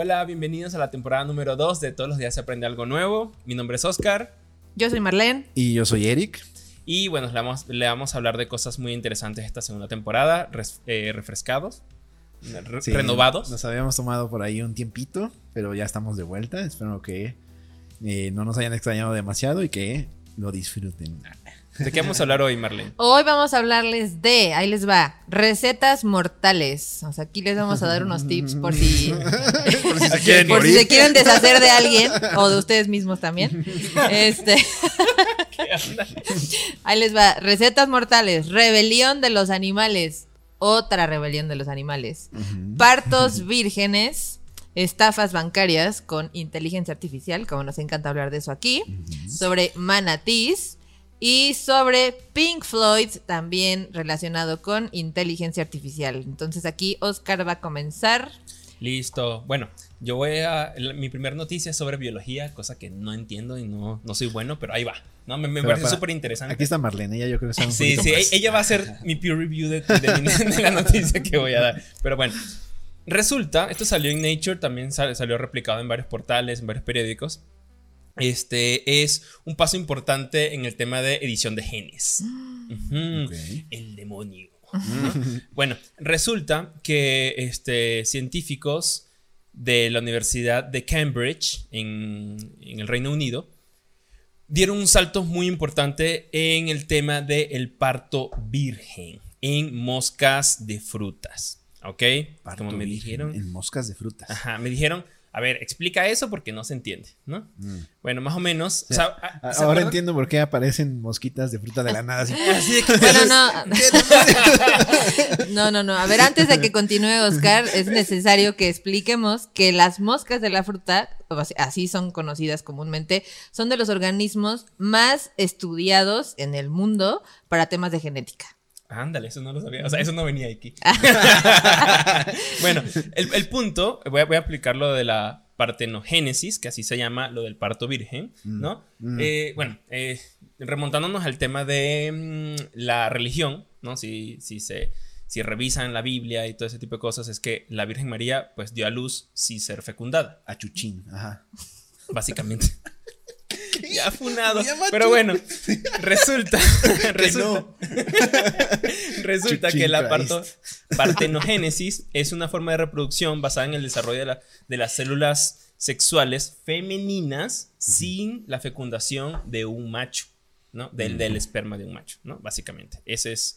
Hola, bienvenidos a la temporada número 2 de Todos los días se aprende algo nuevo. Mi nombre es Oscar. Yo soy Marlene. Y yo soy Eric. Y bueno, le vamos, le vamos a hablar de cosas muy interesantes esta segunda temporada, res- eh, refrescados, re- Sí, renovados. Nos habíamos tomado por ahí un tiempito, pero ya estamos de vuelta. Espero que eh, no nos hayan extrañado demasiado y que lo disfruten. ¿De qué vamos a hablar hoy, Marlene? Hoy vamos a hablarles de, ahí les va, recetas mortales. O sea, aquí les vamos a dar unos tips por si, por si se quieren por si morir. se quieren deshacer de alguien o de ustedes mismos también. Este, ahí les va, recetas mortales, rebelión de los animales, otra rebelión de los animales, partos vírgenes, estafas bancarias con inteligencia artificial, como nos encanta hablar de eso aquí, sobre manatís y sobre Pink Floyd, también relacionado con inteligencia artificial. Entonces aquí Oscar va a comenzar. Listo. Bueno, yo voy a. la- Mi primera noticia es sobre biología, cosa que no entiendo y no, no soy bueno, pero ahí va. No, me, me parece súper interesante. Aquí está Marlene, ella yo creo que sabe un Sí, sí, más. ella va a ser mi peer review de, de mi- de la noticia que voy a dar. Pero bueno, resulta, esto salió en Nature, también sal- salió replicado en varios portales, en varios periódicos. Este es un paso importante en el tema de edición de genes. El demonio. ¿no? Bueno, resulta que este, científicos de la Universidad de Cambridge en, en el Reino Unido dieron un salto muy importante en el tema del parto virgen en moscas de frutas. ¿Ok? Parto Como me virgen dijeron. En moscas de frutas. Ajá, me dijeron, a ver, explica eso porque no se entiende, ¿no? Bueno, más o menos. o sea, A- ¿se Ahora acuerdan? entiendo por qué aparecen mosquitas de fruta de la nada. así. Así de que- Bueno, no. No, no, no. A ver, antes de que continúe Oscar, es necesario que expliquemos que las moscas de la fruta, así son conocidas comúnmente, son de los organismos más estudiados en el mundo para temas de genética. Ándale, eso no lo sabía. O sea, eso no venía aquí. bueno, el, el punto, voy a, voy a aplicar lo de la partenogénesis, que así se llama lo del parto virgen, ¿no? Eh, bueno, eh, remontándonos al tema de mm, la religión, ¿no? Si, si se. Si revisan la Biblia y todo ese tipo de cosas, es que la Virgen María, pues, dio a luz sin ser fecundada, A chuchín, ajá. básicamente. ya funado. Ya, macho. Pero bueno, resulta. resulta. Resulta que la parto- partenogénesis es una forma de reproducción basada en el desarrollo de, la- de las células sexuales femeninas sin la fecundación de un macho, ¿no? Del, del esperma de un macho, ¿no? Básicamente. Ese es.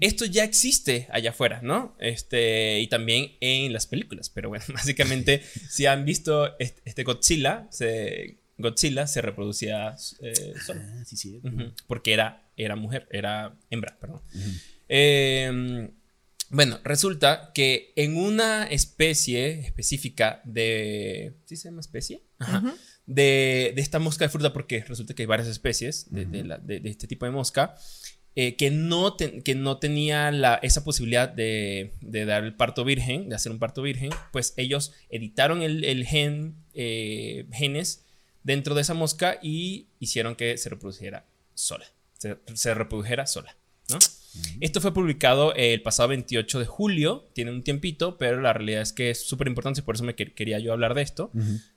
Esto ya existe allá afuera, ¿no? Este, y también en las películas. Pero bueno, básicamente, si han visto este, este Godzilla, se, Godzilla se reproducía eh, solo. Ah, sí, sí. Ujú, Porque era, era mujer, era hembra, perdón. Eh, bueno, resulta que en una especie específica de. ¿Sí se llama especie? Ajá. de, de esta mosca de fruta, porque resulta que hay varias especies de, de la- de- de este tipo de mosca. eh, que, no ten- que no tenía la, esa posibilidad de, de dar el parto virgen, de hacer un parto virgen, pues ellos editaron el, el gen, eh, genes dentro de esa mosca y hicieron que se reproduciera sola. Se, se reprodujera sola, ¿no? Esto fue publicado el pasado 28 de julio, tiene un tiempito, pero la realidad es que es súper importante y por eso me quer- quería yo hablar de esto,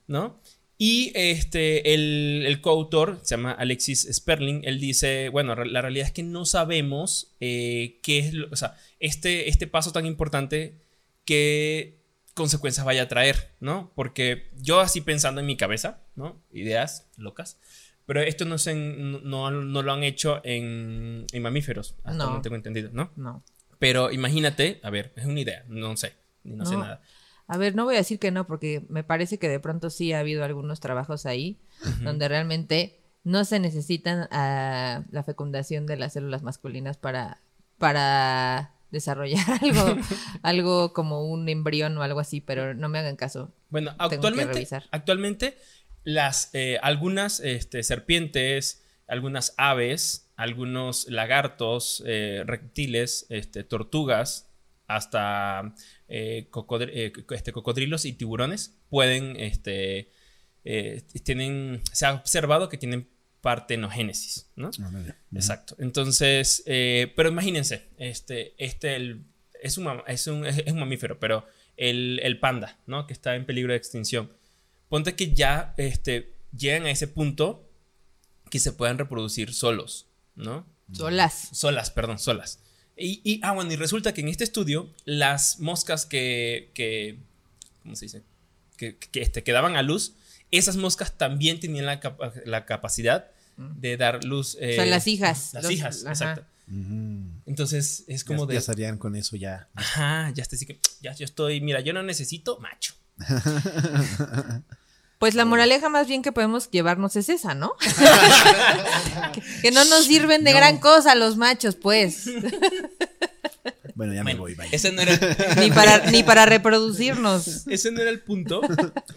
¿no? Y este, el, el coautor, se llama Alexis Sperling, él dice, bueno, la realidad es que no sabemos eh, qué es, lo- o sea, este, este paso tan importante, qué consecuencias vaya a traer, ¿no? Porque yo así pensando en mi cabeza, ¿no? Ideas locas, pero esto no, se, no, no lo han hecho en, en mamíferos, hasta No. tengo entendido, ¿no? No. Pero imagínate, a ver, es una idea, no sé, no, sé nada. A ver, no voy a decir que no, porque me parece que de pronto sí ha habido algunos trabajos ahí donde realmente no se necesitan la fecundación de las células masculinas para, para desarrollar algo, algo como un embrión o algo así, pero no me hagan caso. Bueno, actualmente, actualmente las, eh, algunas este, serpientes, algunas aves, algunos lagartos, eh, reptiles, este, tortugas, hasta eh, este, cocodrilos y tiburones pueden, este, tienen, se ha observado que tienen partenogénesis, ¿no? Órale. Exacto. Entonces, pero imagínense, este, este el- es, un, es, un, es un mamífero, pero el, el panda, ¿no? Que está en peligro de extinción. Ponte que ya este, llegan a ese punto que se puedan reproducir solos, ¿no? Solas. Solas, perdón, solas. Y, y- ah, bueno, y resulta que en este estudio, las moscas que, que ¿cómo se dice? Que, que, este, que daban a luz, esas moscas también tenían la, capa- la capacidad de dar luz. eh, o sea, las hijas. Las Los- hijas, ajá. exacto. Mm. Entonces es como ya, de. ya estarían con eso ya. Ajá, ya que. Ya yo estoy. Mira, yo no necesito macho. Pues la moraleja más bien que podemos llevarnos es esa, ¿no? que, que no nos sirven de No. gran cosa los machos, pues. Bueno, ya me voy, bye. ese no era. ni, para, ni para reproducirnos. Ese no era el punto,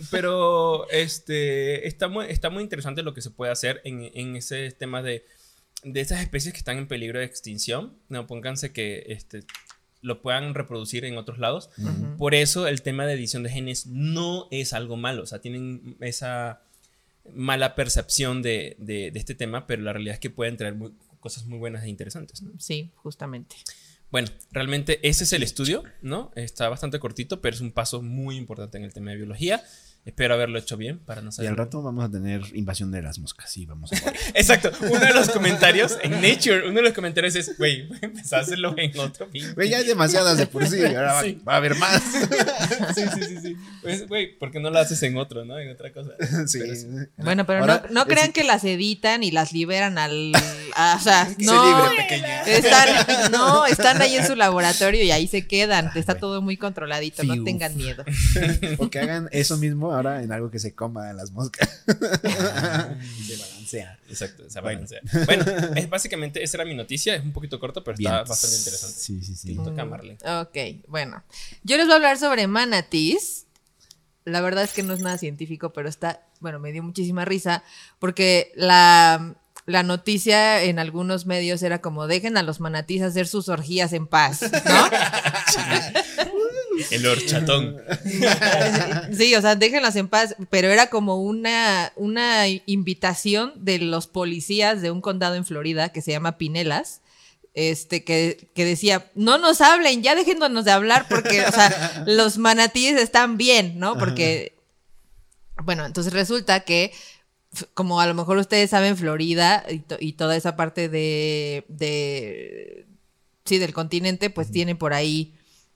pero este, está, muy, está muy interesante lo que se puede hacer en, en ese tema de, de esas especies que están en peligro de extinción. No, pónganse que este, lo puedan reproducir en otros lados. Por eso el tema de edición de genes no es algo malo, o sea, tienen esa mala percepción de, de- de este tema, pero la realidad es que pueden traer muy- cosas muy buenas e interesantes. ¿no? Sí, justamente. Bueno, realmente ese es el estudio, ¿no? Está bastante cortito, pero es un paso muy importante en el tema de biología. Espero haberlo hecho bien para no Y saber. al rato vamos a tener invasión de las moscas. Sí, vamos a morir. Exacto. Uno de los comentarios en Nature, uno de los comentarios es, güey, voy a hacerlo en otro pinche". Güey, ya hay demasiadas de por sí. Ahora va, Sí. va a haber más. Sí, sí, sí, sí. Pues, güey, ¿por qué no lo haces en otro, no? En otra cosa. Sí. Pero sí. Bueno, pero Ahora, no, no es- crean que las editan y las liberan al. a- o sea, Se no. libre, pequeña. Están, no, están ahí en su laboratorio y ahí se quedan. Está Bueno. todo muy controladito, no tengan miedo. O que hagan eso mismo ahora en algo que se coma a las moscas. se balancea. Exacto, Bueno. balancea. Bueno, es básicamente, esa era mi noticia. Es un poquito corto, pero está bastante interesante. Sí, sí, sí. Te toca, Marley. Ok, bueno. Yo les voy a hablar sobre manatis. La verdad es que no es nada científico, pero está, bueno, me dio muchísima risa porque la, la noticia en algunos medios era como dejen a los manatís hacer sus orgías en paz, ¿no? El horchatón. Sí, o sea, déjenlas en paz, pero era como una, una invitación de los policías de un condado en Florida que se llama Pinelas. Este, que, que decía, no nos hablen, ya déjennos de hablar porque, o sea, los manatíes están bien, ¿no? Porque, bueno, entonces resulta que, como a lo mejor ustedes saben, Florida y, to- y toda esa parte de, de, sí, del continente, pues tiene por ahí,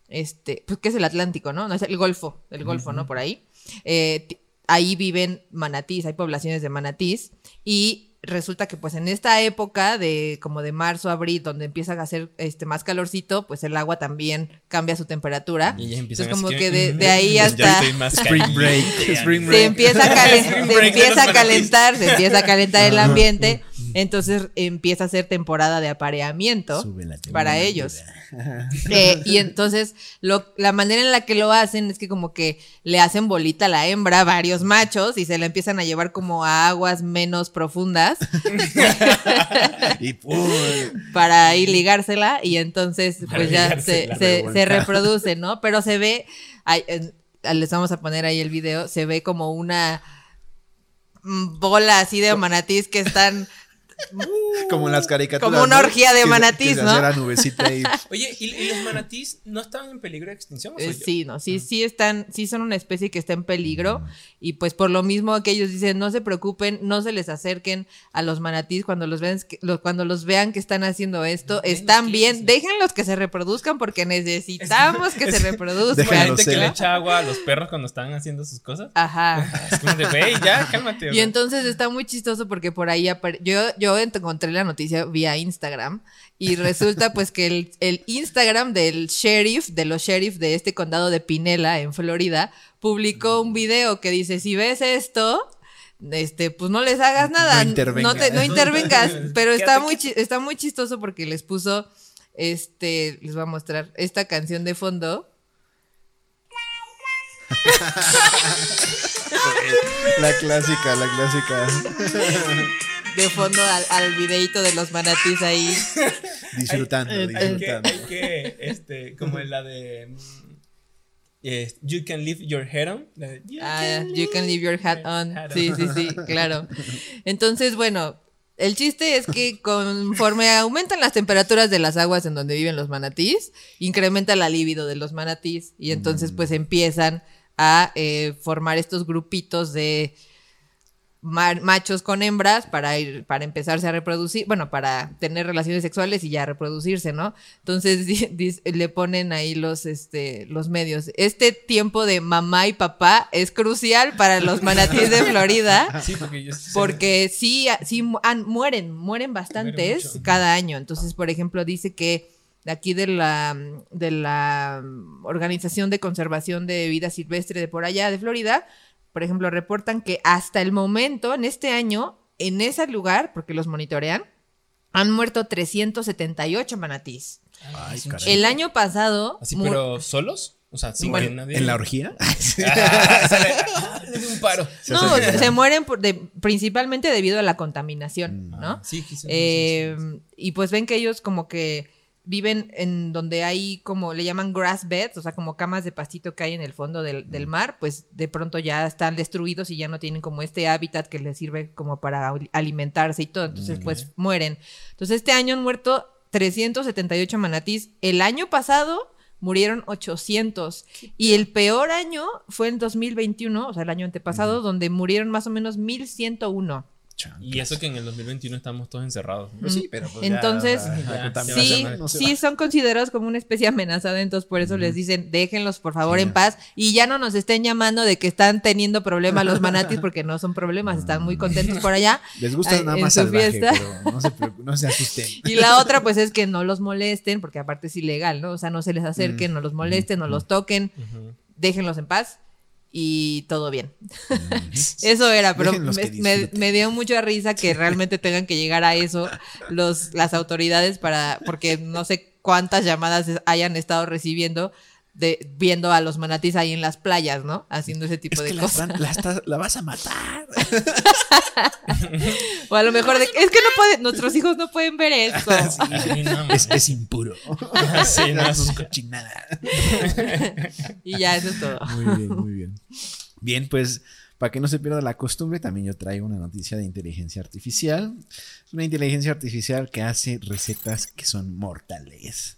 este, pues que es el Atlántico, ¿no? No es el Golfo, el Golfo, ¿no? Por ahí. Eh, ahí viven manatís, hay poblaciones de manatís y resulta que pues en esta época de como de marzo, abril, donde empieza a hacer este más calorcito, pues el agua también cambia su temperatura. Y ellas empiezan Entonces como que de, "Mm, de ahí ya hasta estoy más Spring break. caliente". Spring se empieza a, calen- se empieza a calentar, se empieza a calentar el ambiente, entonces empieza a ser temporada de apareamiento para ellos. Eh, y entonces lo- la manera en la que lo hacen es que como que le hacen bolita a la hembra varios machos y se la empiezan a llevar como a aguas menos profundas Y para ahí ligársela y entonces pues ya se, reproduce, ¿no? Pero se ve, en- les vamos a poner ahí el video, se ve como una mm, bola así de manatís que están Como en las caricaturas. Como una ¿no? orgía de manatís, ¿no? nubecita y Oye, ¿y, y los manatís no están en peligro de extinción? ¿o soy Eh, yo? sí, no, sí, sí están, sí son una especie que está en peligro y pues por lo mismo que ellos dicen, no se preocupen, no se les acerquen a los manatís cuando los vean, que- lo- cuando los vean que están haciendo esto, están bien, déjenlos que se reproduzcan porque necesitamos que se reproduzcan. Como la Déjenlos gente que le echa agua a los perros cuando están haciendo sus cosas. Ajá. Es como de, güey, ya, cálmate. Y entonces está muy chistoso porque por ahí apare- yo, yo encontré la noticia vía Instagram y resulta pues que el, el Instagram del sheriff, de los sheriff de este condado de Pinela en Florida, publicó un video que dice, si ves esto, este, pues no les hagas nada, no, intervengas. te- no intervengas, pero está muy, chi- está muy chistoso porque les puso, este, les voy a mostrar esta canción de fondo. la clásica, la clásica. De fondo al, al videito de los manatís ahí. Disfrutando, Hay- Hay que, disfrutando. hay que, este, como en la de. mm, eh, you can leave your head on. "You Ah, can you can leave your hat on. hat Sí, sí, sí, claro. Entonces, bueno, El chiste es que conforme aumentan las temperaturas de las aguas en donde viven los manatís, incrementa la libido de los manatís y entonces pues empiezan a eh, formar estos grupitos de machos con hembras para ir, para empezarse a reproducir, bueno, para tener relaciones sexuales y ya reproducirse, ¿no? Entonces di- le ponen ahí los, este, los medios. Este tiempo de mamá y papá es crucial para los manatíes de Florida. Sí, porque yo Porque sí, sí han- mueren, mueren bastantes cada año. Entonces, por ejemplo, dice que de aquí de la, de la Organización de Conservación de Vida Silvestre de por allá de Florida, por ejemplo, reportan que hasta el momento, en este año, en ese lugar, porque los monitorean, han muerto 378 manatís. Ay. El año pasado... Así, mu- pero solos? O sea, sin Bueno, que nadie. ¿En la orgía? Ah, sale, ah, le di un paro. No, se mueren por- de- principalmente debido a la contaminación, ¿no? Ah, sí, quizás. Eh, y pues ven que ellos como que viven en donde hay como le llaman grass beds, o sea, como camas de pastito que hay en el fondo del, del mar, pues de pronto ya están destruidos y ya no tienen como este hábitat que les sirve como para al- alimentarse y todo, entonces pues mueren. Entonces este año han muerto 378 manatís. El año pasado murieron 800 y el peor año fue en 2021, o sea, el año antepasado, donde murieron más o menos 1101. Y eso que en el 2021 estamos todos encerrados. ¿no? Pues sí, pero pues Entonces, ya, Sí, no sí son considerados como una especie amenazada, entonces por eso les dicen, déjenlos por favor en paz y ya no nos estén llamando de que están teniendo problemas los manatis porque no son problemas, están muy contentos por allá. Les gusta nada en más su salvaje, fiesta. pero no se, no se asusten. Y la otra pues es que no los molesten porque aparte es ilegal, ¿no? O sea, no se les acerquen, no los molesten, no los toquen, déjenlos en paz y todo bien. Eso era, pero me, me- dio mucha risa que realmente tengan que llegar a eso los, las autoridades para, porque no sé cuántas llamadas hayan estado recibiendo de viendo a los manatís ahí en las playas, ¿no? Haciendo ese tipo Es de la, cosas. la estás- la vas a matar. O a lo mejor de, es que no puede, nuestros hijos no pueden ver eso. No, Es, es impuro. Sí, no, sí. cochinadas. Y ya, eso es todo. Muy bien, muy bien. Bien, pues para que no se pierda la costumbre, también yo traigo una noticia de inteligencia artificial. Es una inteligencia artificial que hace recetas que son mortales.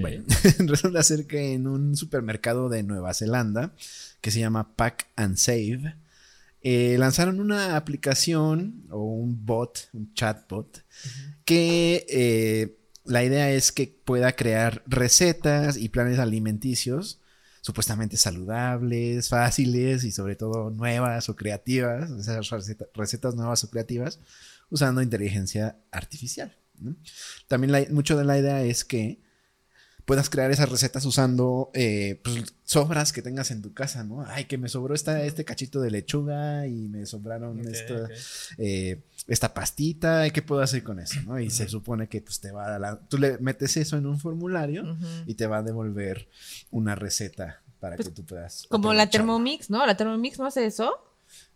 Bueno, resulta ser que en un supermercado de Nueva Zelanda que se llama Pack and Save, eh, lanzaron una aplicación o un bot, un chatbot, que eh, la idea es que pueda crear recetas y planes alimenticios supuestamente saludables, fáciles y sobre todo nuevas o creativas, esas receta- recetas nuevas o creativas, usando inteligencia artificial. ¿no? También la- mucho de la idea es que puedas crear esas recetas usando eh, pues, sobras que tengas en tu casa, ¿no? Ay, que me sobró esta, este cachito de lechuga y me sobraron ok. eh, esta pastita, ¿y ¿qué puedo hacer con eso? ¿no? Y se supone que pues, te va a la- tú le metes eso en un formulario y te va a devolver una receta para que tú puedas. Como la. Thermomix, ¿no? La Thermomix no hace eso.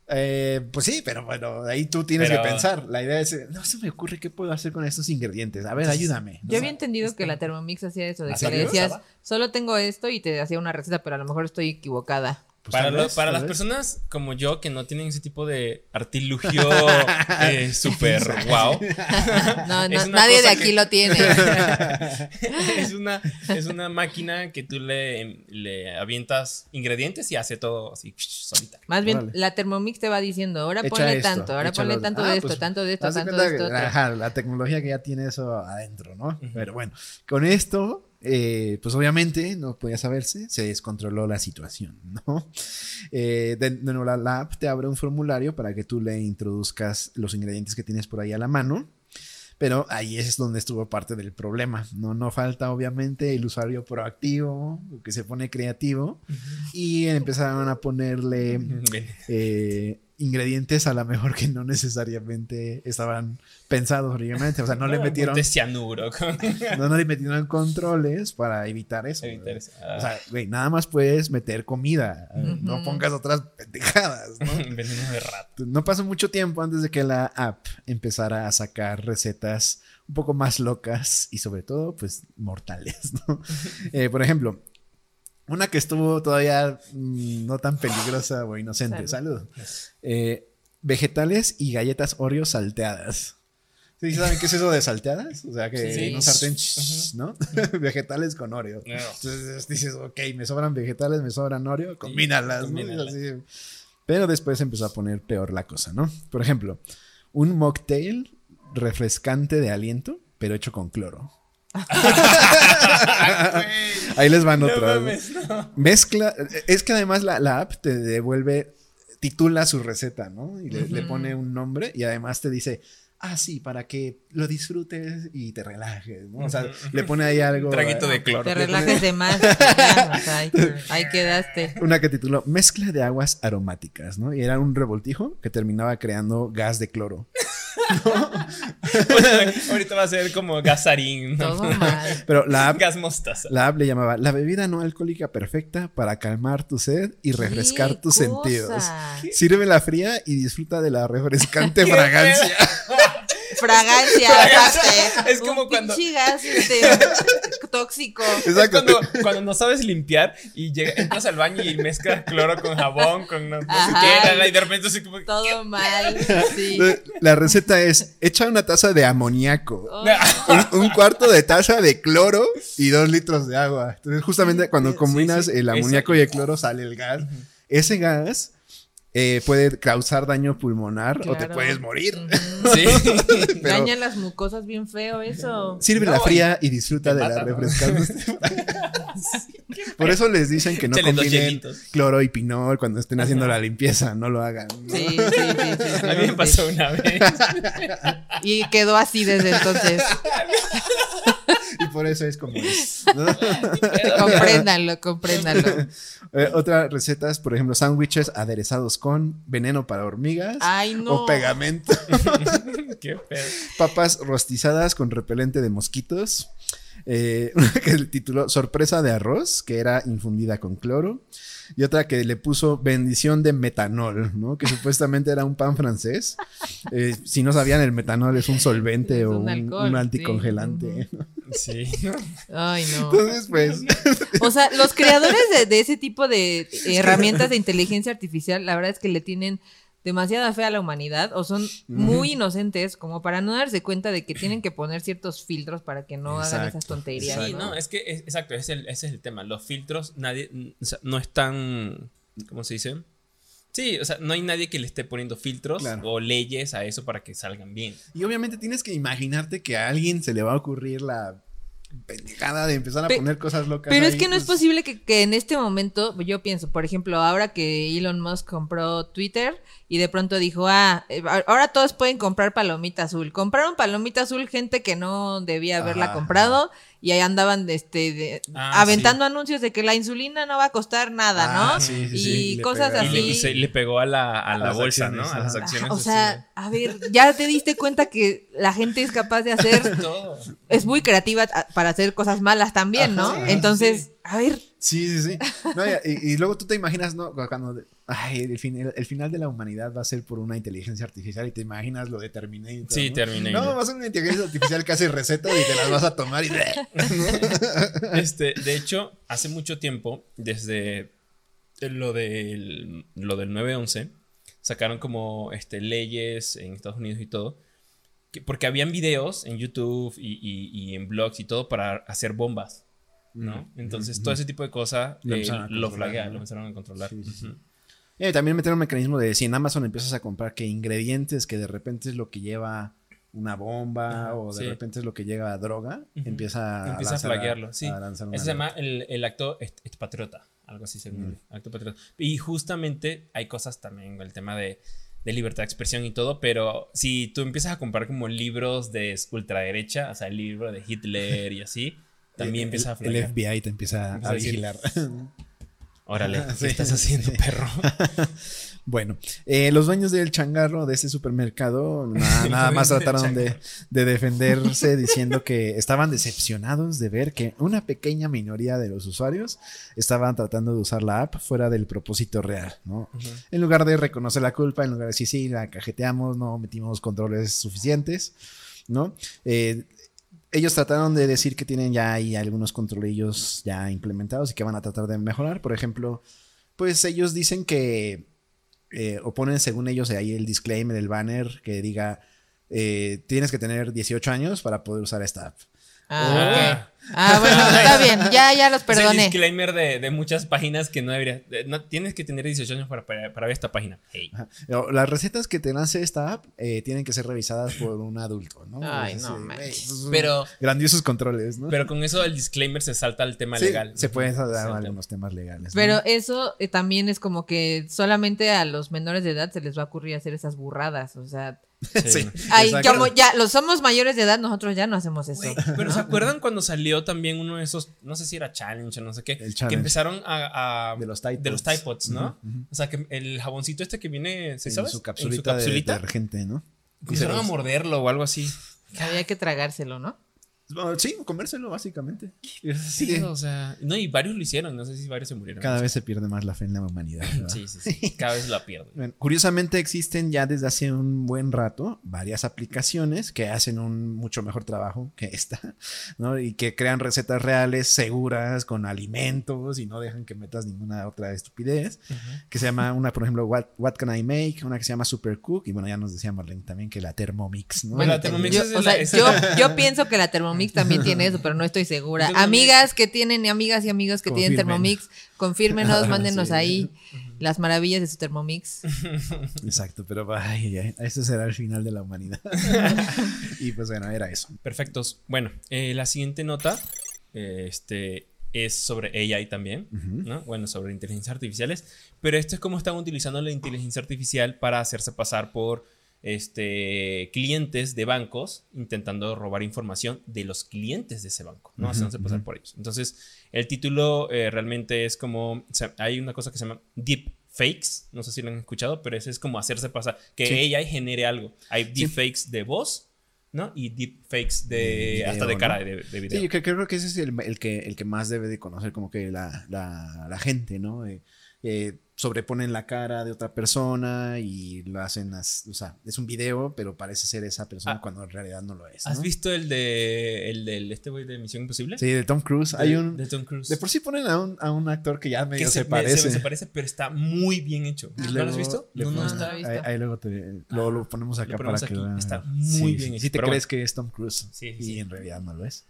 Eh, pues sí, pero bueno, ahí tú tienes Pero- que pensar. La idea es, no se me ocurre qué puedo hacer con estos ingredientes. A ver, ayúdame. ¿no? Yo había entendido que la Thermomix hacía eso, de ¿Ah, que le decías, solo tengo esto y te hacía una receta, pero a lo mejor estoy equivocada. Pues para tal lo- vez, para tal las vez. personas como yo que no tienen ese tipo de artilugio eh, súper wow. No, no, nadie de aquí que- lo tiene. es, una, es una máquina que tú le, le avientas ingredientes y hace todo así solita. Más bien, Órale. la Thermomix te va diciendo, ahora Echa ponle esto, tanto, ahora ponle tanto Ah, de esto, pues, tanto de esto, de tanto de esto. que- otro. ajá, la tecnología que ya tiene eso adentro, ¿no? Pero bueno, con esto, eh, pues obviamente no podía saberse, se descontroló la situación, ¿no? Eh, de, de nuevo, la, la app te abre un formulario para que tú le introduzcas los ingredientes que tienes por ahí a la mano. Pero ahí es donde estuvo parte del problema. No, no falta, obviamente, el usuario proactivo, que se pone creativo, y empezaron a ponerle eh, ingredientes a lo mejor que no necesariamente estaban pensados originalmente. O sea, no le metieron, De cianuro. con- no, no le metieron controles para evitar eso. Evitar ¿verdad? eso. Ah. O sea, güey, nada más puedes meter comida. eh, No pongas otras pendejadas, ¿no? Veneno de rata. No pasó mucho tiempo antes de que la app empezara a sacar recetas un poco más locas y sobre todo, pues, mortales, ¿no? Eh, por ejemplo, una que estuvo todavía mm, no tan peligrosa o inocente. Salud. Eh, vegetales y galletas Oreo salteadas. Sí, ¿saben qué es eso de salteadas? O sea, que Sí. en un sartén, ¿no? vegetales con Oreo. No. Entonces dices, ok, me sobran vegetales, me sobran Oreo, combínalas. ¿no? Pero después empezó a poner peor la cosa, ¿no? Por ejemplo, un mocktail refrescante de aliento, pero hecho con cloro. Ahí les van no. Mezcla, es que además la, la app te devuelve, titula su receta, ¿no? Y le, le pone un nombre y además te dice, ah, sí, para que lo disfrutes y te relajes, ¿no? O sea, le pone ahí algo. Un traguito de cloro. Te relajes de más. o sea, ahí, ahí quedaste. Una que tituló Mezcla de aguas aromáticas, ¿no? Y era un revoltijo que terminaba creando gas de cloro. Ahorita va a ser como gasarín, ¿no? Todo mal. Pero la app, Gas mostaza. la app le llamaba la bebida no alcohólica perfecta para calmar tu sed y refrescar ¿Qué tus cosa? sentidos. Sírvela fría y disfruta de la refrescante fragancia. Fragancia, aparte. Es como Un cuando- gas este, tóxico. Es Exacto. cuando, cuando no sabes limpiar y llega- entras al baño y mezclas cloro con jabón, con no, no sé Ajá. y de repente así como... Todo mal. Sí. La receta es echa una taza de amoníaco. Oh, un, un cuarto de taza de cloro y dos litros de agua. Entonces, justamente cuando combinas sí, el amoníaco y el cloro, sale el gas. Ese gas eh, puede causar daño pulmonar o te puedes morir. Sí. Pero- Daña las mucosas bien feo eso. Sirve la fría y disfruta de la refrescante. Por eso les dicen que no Échale dos combinen cloro y pinol cuando estén haciendo la limpieza. No lo hagan. ¿no? Sí, sí, sí, sí, A mí me pasó una vez. Y quedó así desde entonces. Por eso es como es. ¿no? Compréndanlo, compréndanlo. Eh, otras recetas, por ejemplo, sándwiches aderezados con veneno para hormigas Ay, no. o pegamento, Qué pedo. papas rostizadas con repelente de mosquitos. Eh, una que el tituló Sorpresa de arroz, que era infundida con cloro. Y otra que le puso bendición de metanol, ¿no? Que supuestamente era un pan francés. Eh, si no sabían, el metanol es un solvente Es o un un, alcohol, un sí. anticongelante. Sí. Ay, no. Entonces, pues, O sea, los creadores de, de ese tipo de herramientas de inteligencia artificial, la verdad es que le tienen demasiada fe a la humanidad o son muy inocentes como para no darse cuenta de que tienen que poner ciertos filtros para que no hagan esas tonterías. Sí, ¿no? no, es que, es- exacto, ese es, el, ese es el tema. Los filtros, nadie, o sea, no están, ¿cómo se dice? Sí, o sea, no hay nadie que le esté poniendo filtros Claro. o leyes a eso para que salgan bien. Y obviamente tienes que imaginarte que a alguien se le va a ocurrir la pendejada de empezar a Pe- poner cosas locas. Pero es que no es pues, posible que, que en este momento, yo pienso, por ejemplo, ahora que Elon Musk compró Twitter y de pronto dijo, ah, eh, ahora todos pueden comprar palomita azul. Compraron palomita azul gente que no debía haberla Ajá, comprado y ahí andaban este, de- Ah, aventando anuncios de que la insulina no va a costar nada, Ah, ¿no? sí, sí, y sí, le cosas pegaron. Y le, así. y se- le pegó a la, a la bolsa, acciones, ¿no? A las acciones. o así sea, a ver, ya te diste cuenta que la gente es capaz de hacer, todo. es muy creativa para hacer cosas malas también, ¿no? Ajá, Entonces, a ver, Sí, sí, sí. No, y, y- y luego tú te imaginas, ¿no? Cuando. Ay, el, fin- el- el final de la humanidad va a ser por una inteligencia artificial y te imaginas lo de Terminator. Sí, ¿no? Terminator. No, va a ser una inteligencia artificial que hace recetas y te las vas a tomar y. Este, de hecho, hace mucho tiempo, desde lo del, lo del 9-11, sacaron como este, leyes en Estados Unidos y todo. que- porque habían videos en YouTube y, y- y en blogs y todo para hacer bombas. ¿no? Entonces, todo ese tipo de cosas Lo eh, lo controlar, flaguea, ¿no? lo empezaron a controlar. Sí, sí, sí. Ujú. Eh, también meter un mecanismo de si en Amazon empiezas a comprar que ingredientes que de repente es lo que lleva una bomba Ajá, o de sí. repente es lo que lleva a droga, empieza a, Empieza a lanzar flaguearlo, sí. a Ese se llama el, el acto est- est- patriota, algo así se llama, Mm. acto patriota. Y justamente hay cosas también, el tema de, de libertad de expresión y todo, pero si tú empiezas a comprar como libros de ultraderecha, o sea, el libro de Hitler y así, también El- empieza a el, flaguear. FBI te empieza Empieza a a decir, Órale, Sí, ¿qué estás haciendo, sí. perro? Bueno, eh, los dueños del changarro de este supermercado nada más trataron de, defenderse diciendo que estaban decepcionados de ver que una pequeña minoría de los usuarios estaban tratando de usar la app fuera del propósito real, ¿no? En lugar de reconocer la culpa, en lugar de decir, sí, la cajeteamos, no metimos controles suficientes, ¿no? Eh, ellos trataron de decir que tienen ya ahí algunos controlillos ya implementados y que van a tratar de mejorar. Por ejemplo, pues ellos dicen que, eh, o ponen según ellos ahí el disclaimer, el banner que diga, eh, tienes que tener 18 años para poder usar esta app. Ah, ok. Ah, bueno, está bien. Ya, ya los Es el perdoné. disclaimer de, de muchas páginas que no debería. de- no, tienes que tener 18 años para, para, para ver esta página. Hey. No, Las recetas que te nace esta app eh, tienen que ser revisadas por un adulto, ¿no? Ay, Es no así, manches. güey, pues, Pero, Grandiosos controles, ¿no? pero con eso el disclaimer se salta al tema Sí, legal. Se pueden dar Salta. algunos temas legales. ¿no? Pero eso eh, también es como que solamente a los menores de edad se les va a ocurrir hacer esas burradas. O sea, Sí. ay, como ya los somos mayores de edad, nosotros ya no hacemos eso. Pero ¿se acuerdan cuando salió también uno de esos, no sé si era challenge o no sé qué, El que empezaron a, a- De los Tide de los Pods. Tide Pods, ¿no? O sea, que el jaboncito este que viene, ¿sí en sabes? su capsulita, de detergente, ¿no? Empezaron a morderlo o algo así. Había que tragárselo, ¿no? Sí, comérselo básicamente. Sí, de- o sea, no, y varios lo hicieron, no sé si varios se murieron. Cada vez se pierde más la fe en la humanidad. Sí, sí, sí, cada vez la pierden. Bueno, curiosamente existen ya desde hace un buen rato varias aplicaciones que hacen un mucho mejor trabajo que esta, ¿no? Y que crean recetas reales, seguras, con alimentos y no dejan que metas ninguna otra estupidez. Que se llama una, por ejemplo, What, What Can I Make? Una que se llama Super Cook. Y bueno, ya nos decía Marlene también que la Thermomix, ¿no? Bueno, la Thermomix Yo, es o la- sea, es yo, la- yo pienso que la Thermomix también tiene eso, pero no estoy segura. Thermomix. Amigas que tienen, amigas y amigos que tienen. Thermomix, confírmenos, mándenos Sí. ahí las maravillas de su Thermomix. Exacto, pero ay, este será el final de la humanidad. y pues bueno, era eso. Perfectos. Bueno, eh, la siguiente nota eh, este, es sobre AI también, ¿no? Bueno, sobre inteligencias artificiales, pero esto es cómo están utilizando la inteligencia artificial para hacerse pasar por este, clientes de bancos intentando robar información de los clientes de ese banco, ¿no? Ujú, Haciéndose pasar ujú. por ellos. Entonces, el título eh, realmente es como, o sea, hay una cosa que se llama deep fakes, no sé si lo han escuchado, pero ese es como hacerse pasar, que Sí. AI genere algo. Hay deepfakes de voz, ¿no? Y deepfakes de, De video, hasta de ¿no? cara de, de video. Sí, yo creo, creo que ese es el, el que, el que más debe de conocer como que la, la, la gente, ¿no? Eh, eh, sobreponen la cara de otra persona y lo hacen, as- o sea, es un video, pero parece ser esa persona Ah. cuando en realidad no lo es. ¿Has visto el de el del este güey de Misión Imposible? Sí, de Tom Cruise. De- Hay un... de Tom Cruise. De por sí ponen a un, a un actor que ya que medio se, me- parece. se parece, pero está muy bien hecho. Y ¿No lo luego has visto? No, no está. Ahí, ahí luego te, luego lo ponemos acá Lo ponemos para que aquí. vean. Está muy sí, bien sí. hecho, Sí te crees que es Tom Cruise. Sí, sí, y en realidad no lo es.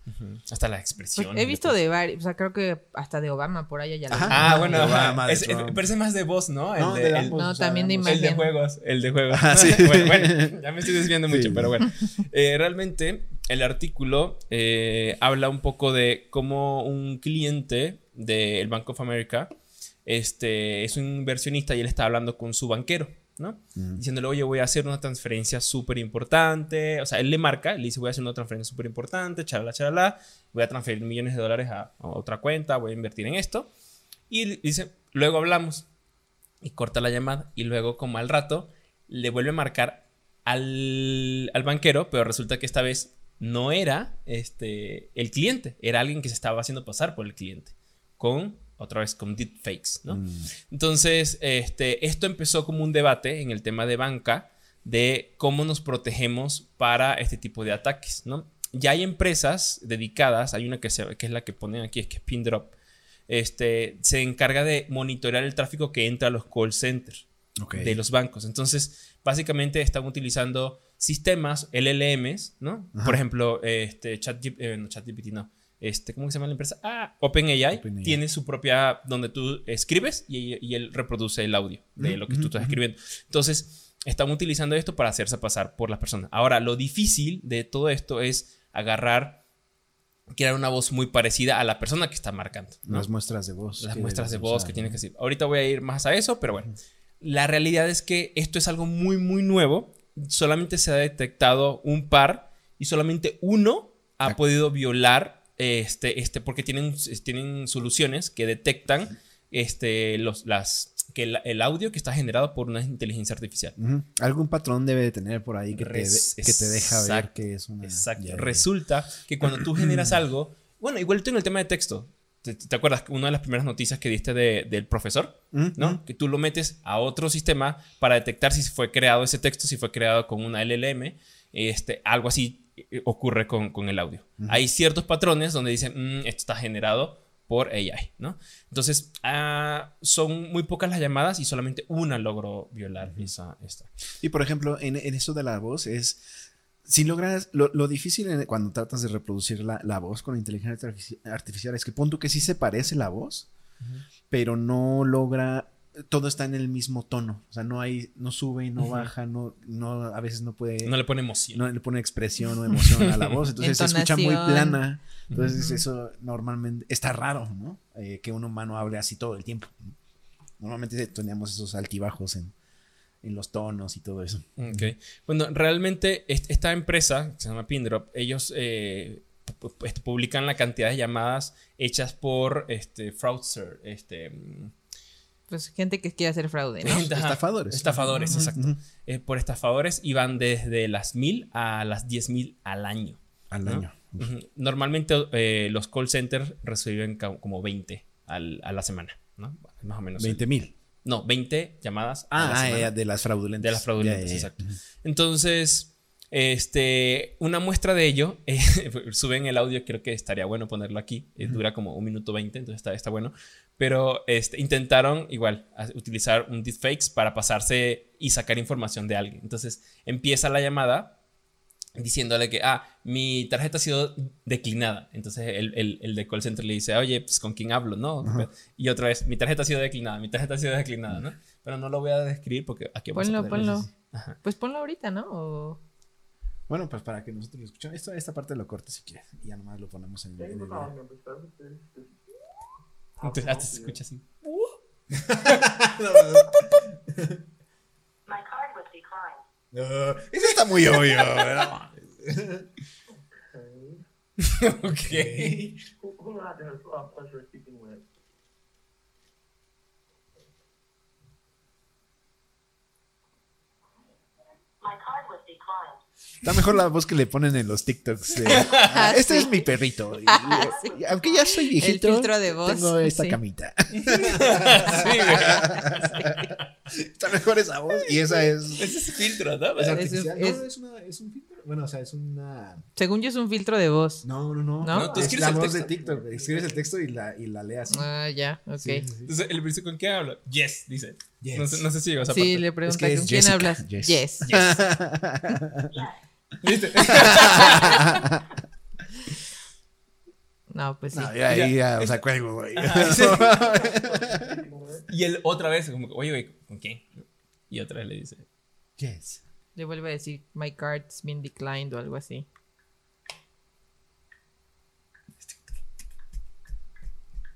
Hasta la Pues, expresión. he visto de varios, o sea, creo que hasta de Obama por ahí ya lo vi. Ah, bueno. Obama, Trump. parece más de voz, ¿no? El No, de, de el- No, también de ambos. El de imagen. juegos, el de juegos. Ah, sí. bueno, bueno, ya me estoy desviando Sí. mucho, pero bueno. Eh, realmente, el artículo eh, habla un poco de cómo un cliente del Bank of America este, es un inversionista y él está hablando con su banquero, ¿no? Mm. Diciéndole, oye, voy a hacer una transferencia súper importante. O sea, él le marca, le dice, voy a hacer una transferencia súper importante, charala, charala. Voy a transferir millones de dólares a, a otra cuenta, voy a invertir en esto. Y dice, luego hablamos y corta la llamada y luego como al rato le vuelve a marcar al, al banquero, pero resulta que esta vez no era este, el cliente, era alguien que se estaba haciendo pasar por el cliente, con otra vez con deepfakes, ¿no? Mm. Entonces, este, esto empezó como un debate en el tema de banca de cómo nos protegemos para este tipo de ataques, ¿no? Ya hay empresas dedicadas, hay una que, se, que es la que ponen aquí, es que es Pindrop, este, se encarga de monitorear el tráfico que entra a los call centers Ok. de los bancos. Entonces, básicamente están utilizando sistemas LLMs, ¿no? Ajá. Por ejemplo, este, ChatGPT, eh, no, ChatGPT no. Este, ¿Cómo se llama la empresa? Ah, OpenAI tiene su propia, donde tú escribes y, y él reproduce el audio de Ujú, lo que tú estás escribiendo. Entonces, están utilizando esto para hacerse pasar por las personas. Ahora, lo difícil de todo esto es agarrar, crear una voz muy parecida a la persona que está marcando. ¿no? Las muestras de voz. las muestras de voz usar, que tienes ¿no? que decir. Ahorita voy a ir más a eso, pero bueno. La realidad es que esto es algo muy, muy nuevo. Solamente se ha detectado un par y solamente uno ha Ah. podido violar este, este, porque tienen, tienen soluciones que detectan este, los, las, que el, el audio que está generado por una inteligencia artificial. Algún patrón debe de tener por ahí que, te, de- que te deja ver que es una. Exacto. ya- Resulta que cuando tú generas algo, bueno, igual en el tema de texto. ¿Te, te acuerdas una de las primeras noticias que diste de- del profesor? ¿no? Que tú lo metes a otro sistema para detectar si fue creado ese texto, si fue creado con una LLM. Este, algo así eh, ocurre con, con el audio. Hay ciertos patrones donde dicen, "Mm, esto está generado por AI, ¿no? Entonces, ah, son muy pocas las llamadas y solamente una logró violar esa, esta. Y por ejemplo, en, en eso de la voz es. si logras, lo, lo difícil en- cuando tratas de reproducir la, la voz con inteligencia artifici- artificial es que pon tú que sí se parece la voz, pero no logra, todo está en el mismo tono, o sea, no hay, no sube y no baja, no, no, a veces no puede, No le pone emoción. no le pone expresión o emoción a la voz, entonces se escucha muy plana, entonces eso normalmente está raro, ¿no? Eh, que un humano hable así todo el tiempo. Normalmente teníamos esos altibajos en, en los tonos y todo eso. Ok. Bueno, realmente est- esta empresa, que se llama Pindrop, ellos eh, pu- pu- publican la cantidad de llamadas hechas por este, fraudster, este, Pues gente que quiere hacer fraude, ¿no? Estafadores. Estafadores, exacto. Eh, por estafadores y van desde las mil a las diez mil al año. Al ¿no? año. Normalmente eh, los call centers reciben como 20 al- a la semana, ¿no? Más o menos. 20 mil. No, 20 llamadas a la Ah, semana. eh, de las fraudulentas. De las fraudulentas, Ya, ya, ya. exacto. Entonces, este, una muestra de ello, eh, suben el audio, creo que estaría bueno ponerlo aquí, eh, dura como un minuto 20, entonces está, está bueno, pero este, intentaron igual a- utilizar un deepfakes para pasarse y sacar información de alguien. Entonces, empieza la llamada diciéndole que, ah, mi tarjeta ha sido declinada. Entonces el, el, el de call center le dice, oye, pues con quién hablo, ¿no? Ajá. Y otra vez, mi tarjeta ha sido declinada, mi tarjeta ha sido declinada, ¿no? Pero no lo voy a describir porque aquí vamos a Ponlo, poner- ponlo. Ajá. Pues ponlo ahorita, ¿no? O- Bueno, pues para que nosotros lo escuchemos. Esto, esta parte lo cortes si quieres. Y ya nomás lo ponemos en, en el. Entonces hasta se escucha así. My card was declined. No, eso está muy obvio. ¿verdad? ok. Who, who had the uh? My card was declined. Está mejor la voz que le ponen en los TikToks. de, Ah, este sí. es mi perrito. Y- Ah, sí. aunque ya soy viejito. filtro de voz, Tengo esta sí. camita. Sí. Está mejor esa voz. Y esa es. Ese es filtro, ¿no? Es un- artificial. es- No, es, una, es un filtro. Bueno, o sea, es una. Según yo es un filtro de voz. No, no, no. ¿No? No, tú es escribes la el voz de texto. TikTok. Escribes el texto y la, y la leas. Ah, ya, ok. Sí, Sí, sí, sí. Entonces el dice, ¿con quién hablo? Yes, dice. Yes. No, sé, no sé si llegó a esa parte. le pregunta, que es ¿con quién Jessica, hablas? Jess. Yes. ¿Viste? No, pues sí. No, ya, ahí ya, o sea, cuelgo, güey. y él otra vez, como, oye, güey, ¿con quién? Y otra vez le dice, Yes. Le vuelve a decir, my card's been declined o algo así.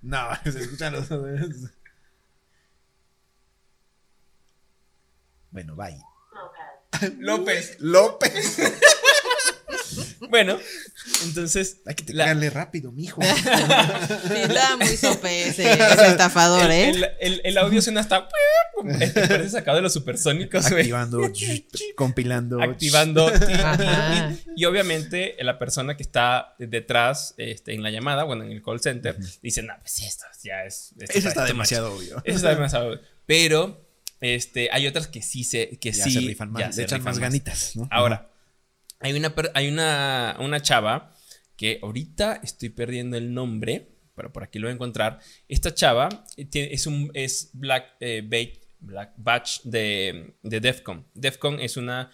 No, se escuchan los. Bueno, bye. Lopez. López. López. Bueno, entonces. Hay que la- tenerle rápido, mijo. Sí, estaba muy sope ese, ese estafador, el, ¿eh? el- el- el audio suena hasta. Este parece sacado de los supersónicos, güey. Activando, compilando. Activando. Y obviamente la persona que está detrás este, en la llamada, bueno, en el call center, dice, no, pues esto ya es... esto Eso está demasiado much". obvio. Eso está demasiado. Pero este, hay otras que sí se... Que Ya sí, se rifan ya más, se le echan rifan más ganitas, ¿no? Ahora, hay una, hay una, una chava que ahorita estoy perdiendo el nombre, pero por aquí lo voy a encontrar. Esta chava eh, es un es Black, eh, Black Batch de, de DEFCON. DEFCON es una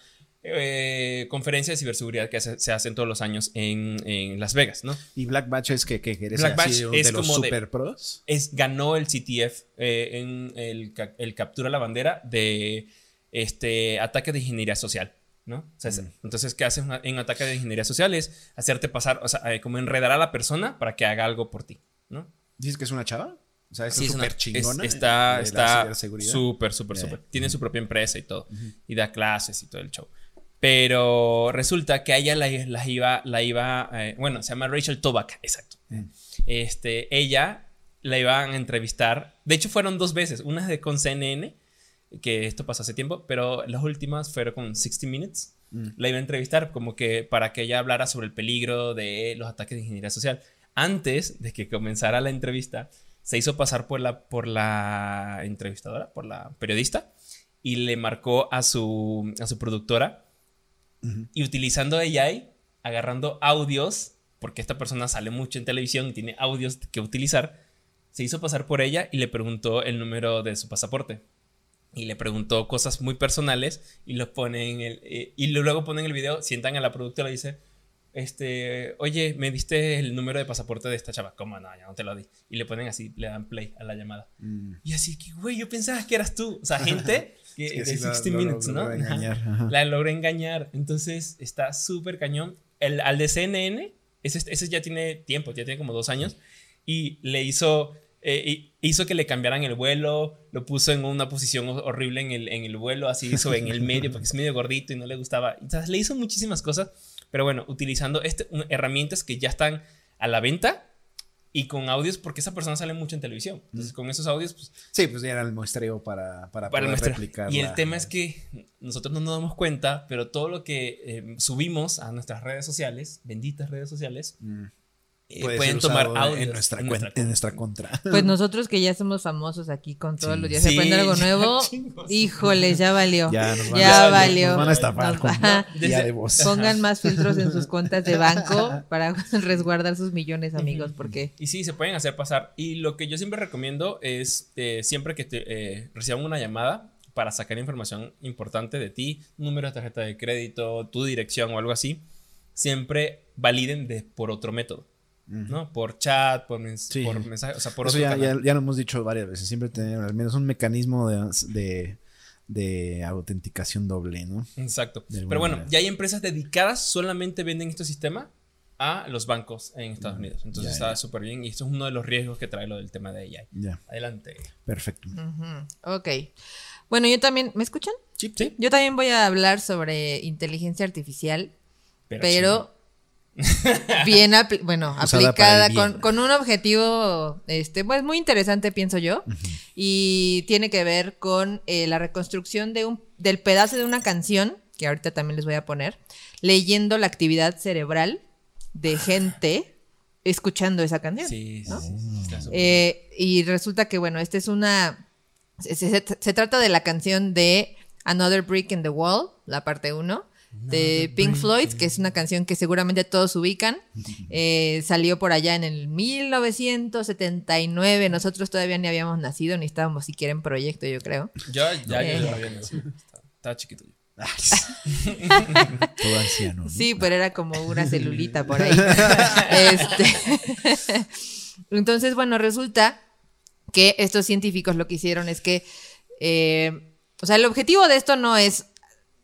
eh, conferencia de ciberseguridad que se, se hace todos los años en, en Las Vegas, ¿no? Y Black Batch es que, que, que eres Black Batch de es los como de- super pros. es, ganó el CTF eh, en el, ca- el captura la bandera de este ataque de ingeniería social. ¿no? O sea, es- Entonces, ¿qué haces en ataque de ingeniería social? Es hacerte pasar, o sea, eh, como enredar a la persona para que haga algo por ti, ¿no? ¿Dices que es una chava? O sea, es Sí, es una- súper chingona. es- está está súper, súper, súper. Tiene su propia empresa y todo. Y da clases y todo el show. Pero resulta que a ella la, la iba, la iba eh, bueno, se llama Rachel Toback, exacto. Mm. Este, ella la iban a entrevistar. De hecho, fueron dos veces. Una de con CNN, que esto pasó hace tiempo, pero las últimas fueron con 60 Minutes. Mm. La iba a entrevistar como que para que ella hablara sobre el peligro de los ataques de ingeniería social. Antes de que comenzara la entrevista, se hizo pasar por la, por la entrevistadora, por la periodista, y le marcó a su, a su productora. Y utilizando AI, agarrando audios, porque esta persona sale mucho en televisión y tiene audios que utilizar, se hizo pasar por ella y le preguntó el número de su pasaporte. y le preguntó cosas muy personales y lo pone en el eh, y luego ponen el video, sientan a la productora y dice, este, oye, me diste el número de pasaporte de esta chava, ¿cómo no? Ya no te lo di. Y le ponen así, le dan play a la llamada. Y así que, güey, yo pensaba que eras tú. O sea, gente que, Es que de sí la- 60 lo- lo- Minutes, ¿no? engañar, ajá. La logré engañar. Entonces está súper cañón. El, al de CNN, ese, ese ya tiene tiempo, ya tiene como dos años. Y le hizo, eh, hizo que le cambiaran el vuelo, lo puso en una posición ho- horrible en el, en el vuelo, así hizo en el medio, porque es medio gordito y no le gustaba. Entonces le hizo muchísimas cosas. Pero bueno, utilizando este, un- herramientas que ya están a la venta y con audios, porque esa persona sale mucho en televisión. Entonces, con esos audios, pues Sí, pues ya era el muestreo para, para, para poder replicar. Y el tema es que nosotros no nos damos cuenta, pero todo lo que eh, subimos a nuestras redes sociales, benditas redes sociales, Mm. Eh, puede pueden tomar audios en nuestra, cuen- en nuestra contra. Pues nosotros que ya somos famosos aquí con todos Sí. los días Sí, se aprende algo nuevo. Híjole, ya valió. Ya nos van, Ya a, valió. nos van a estafar Nos- con ajá. guía de voz. Pongan más filtros en sus cuentas de banco para resguardar sus millones, amigos, porque Y sí, se pueden hacer pasar. Y lo que yo siempre recomiendo es, eh, siempre que te, eh, reciban una llamada para sacar información importante de ti, número de tarjeta de crédito, tu dirección o algo así, siempre validen de, por otro método. ¿No? Por chat, por, mens- Sí. por mensaje, o sea, por Eso otro ya, canal. ya, ya lo hemos dicho varias veces. Siempre tener al menos un mecanismo de, de, de autenticación doble, ¿no? Exacto. Pero bueno, manera. ya hay empresas dedicadas solamente venden este sistema a los bancos en Estados Unidos. Entonces ya, está súper bien y esto es uno de los riesgos que trae lo del tema de AI. Ya, Adelante. perfecto. Ok. Bueno, yo también, ¿me escuchan? Sí, sí. Yo también voy a hablar sobre inteligencia artificial, pero, bien, bueno, Usada aplicada con, con un objetivo, este, pues muy interesante, pienso yo, y tiene que ver con eh, la reconstrucción de un, del pedazo de una canción, que ahorita también les voy a poner, leyendo la actividad cerebral de gente escuchando esa canción. Sí, sí, ¿no? sí, sí, está súper Eh, y resulta que, bueno, esta es una. Se, se- se trata de la canción de Another Brick in the Wall, la parte 1, de Pink Floyd, que es una canción que seguramente todos ubican. Eh, salió por allá en el 1979. Nosotros todavía ni habíamos nacido, ni estábamos siquiera en proyecto, yo creo. Yo ya, Eh. yo ya había nacido. Estaba, estaba chiquito yo. Todo anciano. ¿no? Sí, pero era como una celulita por ahí. Este, Entonces, bueno, resulta que estos científicos lo que hicieron es que, eh, o sea, el objetivo de esto no es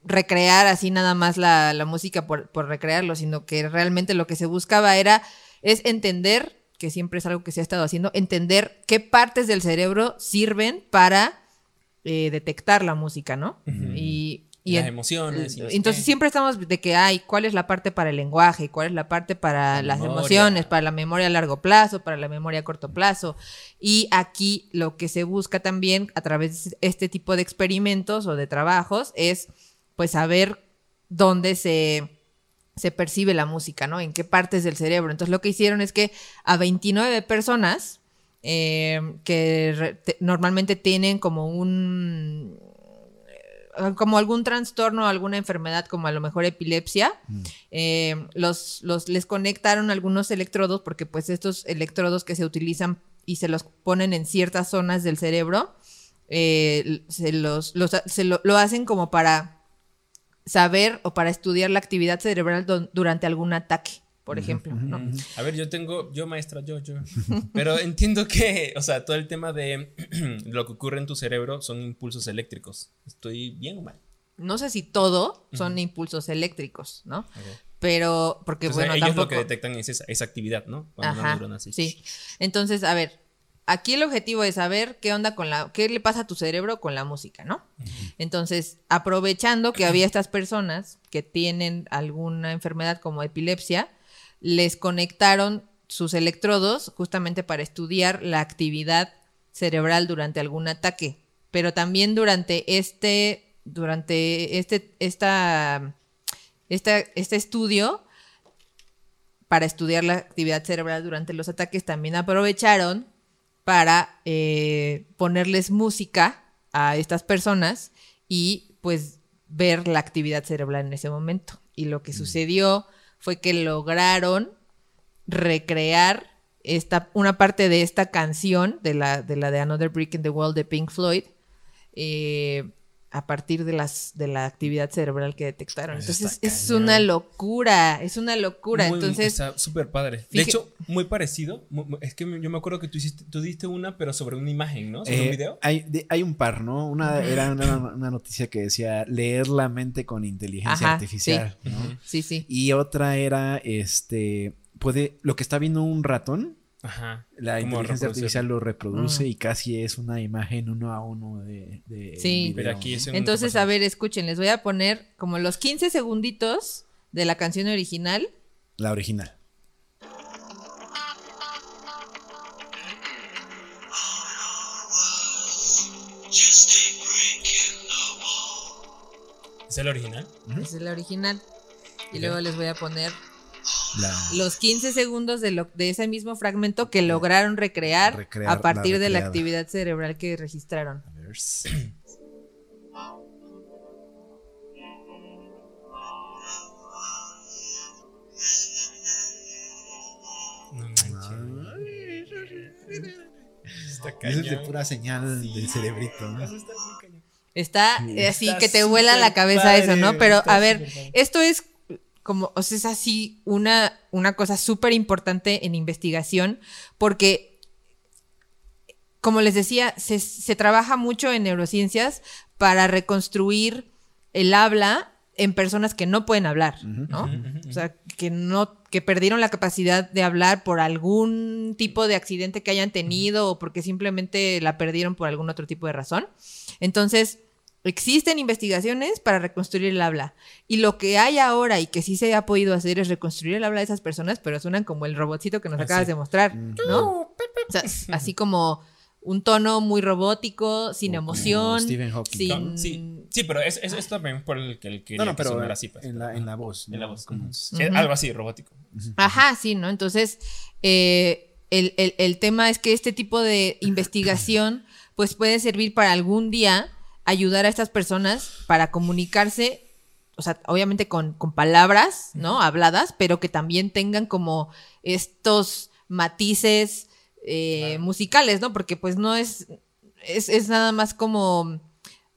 recrear así nada más la, la música por, por recrearlo, sino que realmente lo que se buscaba era, es entender, que siempre es algo que se ha estado haciendo, entender qué partes del cerebro sirven para eh, detectar la música, ¿no? Y, y Las en- emociones. y entonces qué. siempre estamos de que hay cuál es la parte para el lenguaje, cuál es la parte para La las memoria. emociones, para la memoria a largo plazo, para la memoria a corto plazo. Y aquí lo que se busca también a través de este tipo de experimentos o de trabajos es pues saber dónde se, se percibe la música, ¿no? En qué partes del cerebro. Entonces lo que hicieron es que a 29 personas eh, que normalmente tienen como un eh, como algún trastorno, alguna enfermedad, como a lo mejor epilepsia, eh, los, los, les conectaron algunos electrodos, porque pues estos electrodos que se utilizan y se los ponen en ciertas zonas del cerebro, eh, se, los, los- se lo, lo hacen como para saber o para estudiar la actividad cerebral durante algún ataque, por ejemplo. ¿no? A ver, yo tengo, yo maestra, yo, yo. Pero entiendo que, o sea, todo el tema de lo que ocurre en tu cerebro son impulsos eléctricos. ¿Estoy bien o mal? No sé si todo son impulsos eléctricos, ¿no? Pero, porque Entonces, bueno, ellos tampoco... lo que detectan es esa, esa actividad, ¿no? Cuando una Ajá, neurona así. sí. Entonces, a ver, aquí el objetivo es saber qué onda con la, qué le pasa a tu cerebro con la música, ¿no? Entonces, aprovechando que había estas personas que tienen alguna enfermedad como epilepsia, les conectaron sus electrodos justamente para estudiar la actividad cerebral durante algún ataque, pero también durante este, durante este, esta, esta, este estudio, para estudiar la actividad cerebral durante los ataques, también aprovecharon para eh, ponerles música a estas personas y pues ver la actividad cerebral en ese momento. Y lo que sucedió fue que lograron recrear esta, una parte de esta canción, de la, de la de Another Brick in the Wall de Pink Floyd, eh, a partir de las de la actividad cerebral que detectaron. Eso Entonces es cañón. una locura, es una locura. Muy- Entonces Está súper padre. De hecho, muy parecido. Es que yo me acuerdo que tú, hiciste, tú diste una, pero sobre una imagen, ¿no? Sobre Eh, un video. Hay, de- hay un par, ¿no? Una era una, una noticia que decía leer la mente con inteligencia Ajá, artificial, ¿no? Sí, sí. Y otra era, este, puede, lo que está viendo un ratón, Ajá. la inteligencia artificial lo reproduce Mm. y casi es una imagen uno a uno de, de Sí. Pero aquí es un- Entonces, a ver, escuchen, les voy a poner como los 15 segunditos de la canción original. La original. ¿Es el original? Esa es la original. Y luego les voy a poner La- los 15 segundos de, lo, de ese mismo fragmento que lograron recrear, Recrear a la partir de la actividad cerebral que registraron. a ver. No manches. Está Esa es de pura señal del cerebrito, ¿no? Eso está muy cañón. Está Sí. así Está que te vuela la cabeza eso, ¿no? Pero a ver, esto es como, o sea, es así una, una cosa súper importante en investigación porque, como les decía, se, se trabaja mucho en neurociencias para reconstruir el habla en personas que no pueden hablar, ¿no? O sea, que no, que perdieron la capacidad de hablar por algún tipo de accidente que hayan tenido o porque simplemente la perdieron por algún otro tipo de razón. Entonces, existen investigaciones para reconstruir el habla. Y lo que hay ahora y que sí se ha podido hacer es reconstruir el habla de esas personas, pero suenan como el robotcito que nos Ah, acabas de mostrar, ¿no? O sea, así como un tono muy robótico, sin emoción, Stephen Hawking. sin... Sí, sí, pero es, es, es también por el que el que No, no, que pero sonara así, pues. en, la, en la voz. En la voz. Como- Algo así, robótico. Ajá, sí, ¿no? Entonces, eh, el, el- el tema es que este tipo de investigación, pues puede servir para algún día ayudar a estas personas para comunicarse, o sea, obviamente con, con palabras, ¿no? Habladas, pero que también tengan como estos matices eh, Claro. musicales, ¿no? Porque pues no es, es, es nada más como,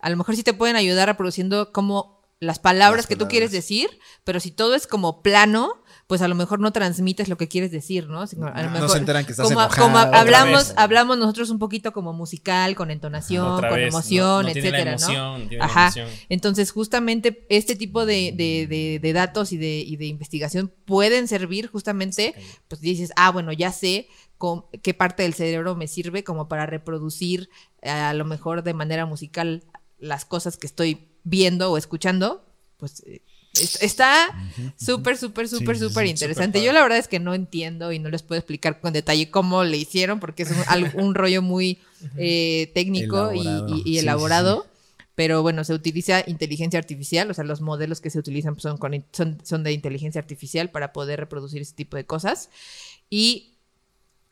a lo mejor sí te pueden ayudar reproduciendo como las palabras Las que tú quieres decir, pero si todo es como plano, pues a lo mejor no transmites lo que quieres decir, ¿no? Sino a lo No se enteran que estás como, enojado. como hablamos, vez. hablamos nosotros un poquito como musical, con entonación, Otra con vez, emoción, no, no tiene la etcétera, ¿no? emoción, no tiene la Ajá. emoción. Entonces, justamente este tipo de, de- de- de datos y de, y de investigación pueden servir justamente, pues dices, ah, bueno, ya sé con- qué parte del cerebro me sirve como para reproducir eh, a lo mejor de manera musical las cosas que estoy viendo o escuchando, pues eh, está súper, súper, súper, Sí, sí, súper sí, interesante. Yo la verdad es que no entiendo y no les puedo explicar con detalle cómo le hicieron, porque es un, un rollo muy eh, técnico y- Elaborado. y, y Sí, sí, elaborado. Pero bueno, se utiliza inteligencia artificial, o sea, los modelos que se utilizan pues, son, con son, son de inteligencia artificial para poder reproducir ese tipo de cosas. Y